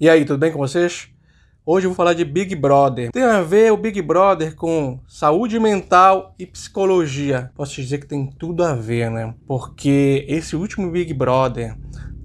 E aí, tudo bem com vocês? Hoje eu vou falar de Big Brother. Tem a ver o Big Brother com saúde mental e psicologia. Posso te dizer que tem tudo a ver, né? Porque esse último Big Brother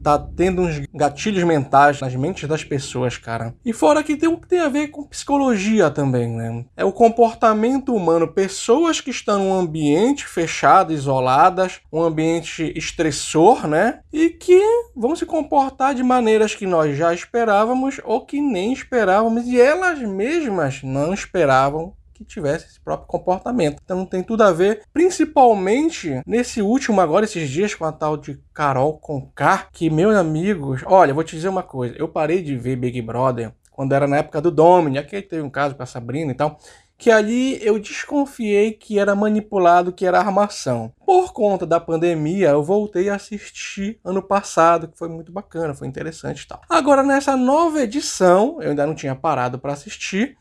tá tendo uns gatilhos mentais nas mentes das pessoas, cara. E fora que tem o que tem a ver com psicologia também, né? É o comportamento humano, pessoas que estão num ambiente fechado, isoladas, um ambiente estressor, né? E que vão se comportar de maneiras que nós já esperávamos ou que nem esperávamos e elas mesmas não esperavam que tivesse esse próprio comportamento. Então tem tudo a ver, principalmente nesse último agora, esses dias com a tal de Carol Conká, que meus amigos, olha, vou te dizer uma coisa, eu parei de ver Big Brother quando era na época do Domini, aqui teve um caso com a Sabrina e tal, que ali eu desconfiei que era manipulado, que era armação. Por conta da pandemia, eu voltei a assistir ano passado, que foi muito bacana, foi interessante e tal. Agora, nessa nova edição, eu ainda não tinha parado para assistir,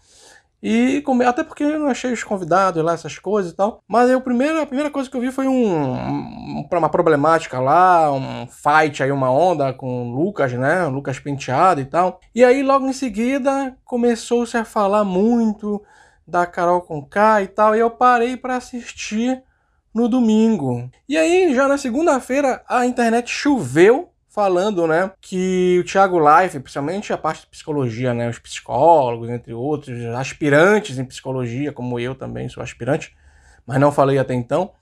e até porque eu não achei os convidados lá, essas coisas e tal. Mas eu, primeiro, a primeira coisa que eu vi foi um, uma problemática lá, um fight aí, uma onda com o Lucas, né? O Lucas penteado e tal. E aí, logo em seguida, começou-se a falar muito da Carol com K e tal. E eu parei para assistir no domingo. E aí, já na segunda-feira, a internet choveu falando, né, que o Thiago Life, principalmente a parte de psicologia, né, os psicólogos, entre outros, aspirantes em psicologia, como eu também sou aspirante, mas não falei até então,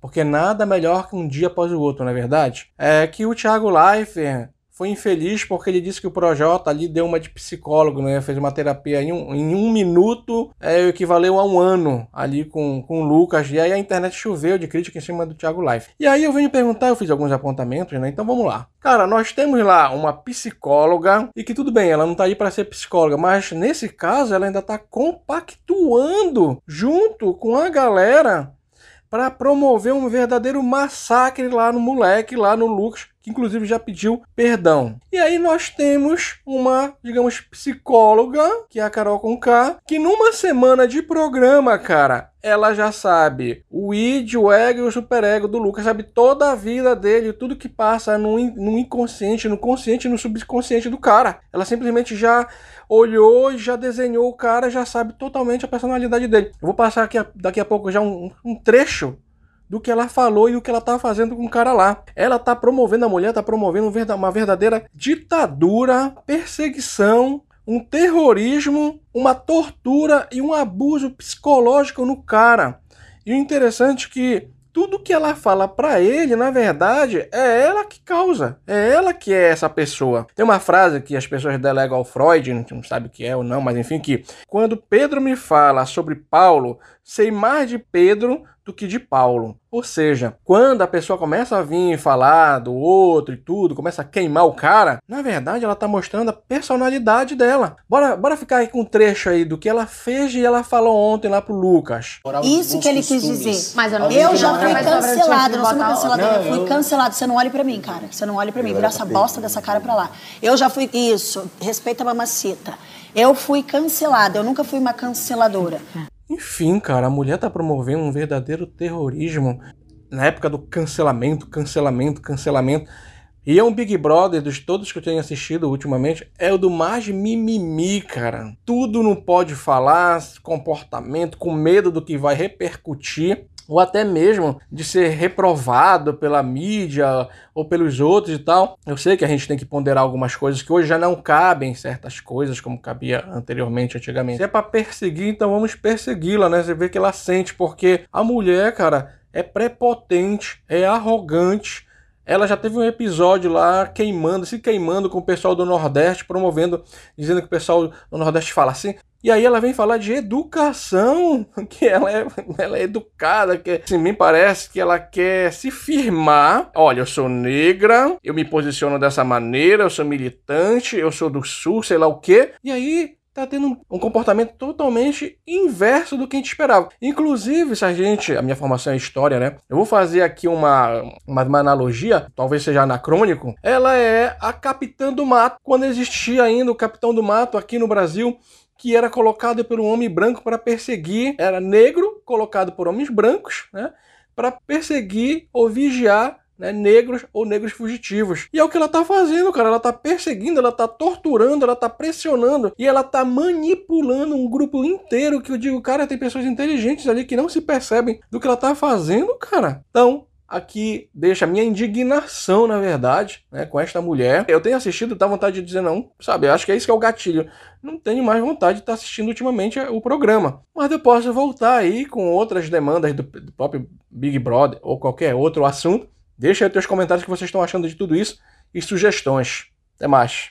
porque nada melhor que um dia após o outro, não é verdade? É que o Thiago Life foi infeliz porque ele disse que o Projota ali deu uma de psicólogo, né? Fez uma terapia em um, em um minuto, é, equivaleu a um ano ali com, com o Lucas. E aí a internet choveu de crítica em cima do Thiago Life. E aí eu venho perguntar, eu fiz alguns apontamentos, né? Então vamos lá. Cara, nós temos lá uma psicóloga e que tudo bem, ela não tá aí para ser psicóloga, mas nesse caso ela ainda tá compactuando junto com a galera para promover um verdadeiro massacre lá no moleque, lá no Lucas, que inclusive já pediu perdão. E aí nós temos uma, digamos, psicóloga, que é a Carol Conká, que numa semana de programa, cara, ela já sabe o id, o ego e o superego do Lucas, sabe toda a vida dele, tudo que passa no, no inconsciente, no consciente no subconsciente do cara. Ela simplesmente já olhou já desenhou o cara, já sabe totalmente a personalidade dele. Eu vou passar aqui daqui a pouco já um, um trecho do que ela falou e o que ela tá fazendo com o cara lá. Ela tá promovendo, a mulher tá promovendo uma verdadeira ditadura, perseguição, um terrorismo, uma tortura e um abuso psicológico no cara. E o interessante é que tudo que ela fala para ele, na verdade, é ela que causa. É ela que é essa pessoa. Tem uma frase que as pessoas delegam ao Freud, não sabe o que é ou não, mas enfim, que quando Pedro me fala sobre Paulo, sei mais de Pedro do que de Paulo. Ou seja, quando a pessoa começa a vir falar do outro e tudo, começa a queimar o cara, na verdade ela tá mostrando a personalidade dela. Bora, bora ficar aí com um trecho aí do que ela fez e ela falou ontem lá pro Lucas. Isso que ele quis dizer. Mas eu, não eu já fui cancelado, não sou uma canceladora. Eu fui cancelado. Você não olhe pra mim, cara. Você não olhe pra mim. Vira essa bosta dessa cara pra lá. Eu já fui. Isso. Respeita a mamacita. Eu fui cancelada. Eu nunca fui uma canceladora. Enfim, cara, a mulher tá promovendo um verdadeiro terrorismo na época do cancelamento, cancelamento, cancelamento. E é um Big Brother dos todos que eu tenho assistido ultimamente, é o do mais mimimi, cara. Tudo não pode falar, comportamento, com medo do que vai repercutir ou até mesmo de ser reprovado pela mídia ou pelos outros e tal. Eu sei que a gente tem que ponderar algumas coisas que hoje já não cabem certas coisas como cabia anteriormente, antigamente. Se é para perseguir, então vamos persegui-la, né? Você vê que ela sente porque a mulher, cara, é prepotente, é arrogante. Ela já teve um episódio lá queimando, se queimando com o pessoal do Nordeste, promovendo, dizendo que o pessoal do Nordeste fala assim: e aí ela vem falar de educação, que ela é, ela é educada, que assim, me parece que ela quer se firmar. Olha, eu sou negra, eu me posiciono dessa maneira, eu sou militante, eu sou do sul, sei lá o quê. E aí tá tendo um comportamento totalmente inverso do que a gente esperava. Inclusive, se a gente, a minha formação é história, né? Eu vou fazer aqui uma, uma, uma, analogia, talvez seja anacrônico. Ela é a capitã do mato. Quando existia ainda o capitão do mato aqui no Brasil, que era colocado pelo homem branco para perseguir, era negro colocado por homens brancos, né, para perseguir ou vigiar né, negros ou negros fugitivos. E é o que ela tá fazendo, cara. Ela tá perseguindo, ela tá torturando, ela tá pressionando e ela tá manipulando um grupo inteiro que eu digo, cara, tem pessoas inteligentes ali que não se percebem do que ela tá fazendo, cara. Então, aqui deixa a minha indignação, na verdade, né, com esta mulher. Eu tenho assistido, dá vontade de dizer não, sabe? Acho que é isso que é o gatilho. Não tenho mais vontade de estar assistindo ultimamente o programa. Mas eu posso voltar aí com outras demandas do, do próprio Big Brother ou qualquer outro assunto. Deixa aí os comentários o que vocês estão achando de tudo isso e sugestões. Até mais.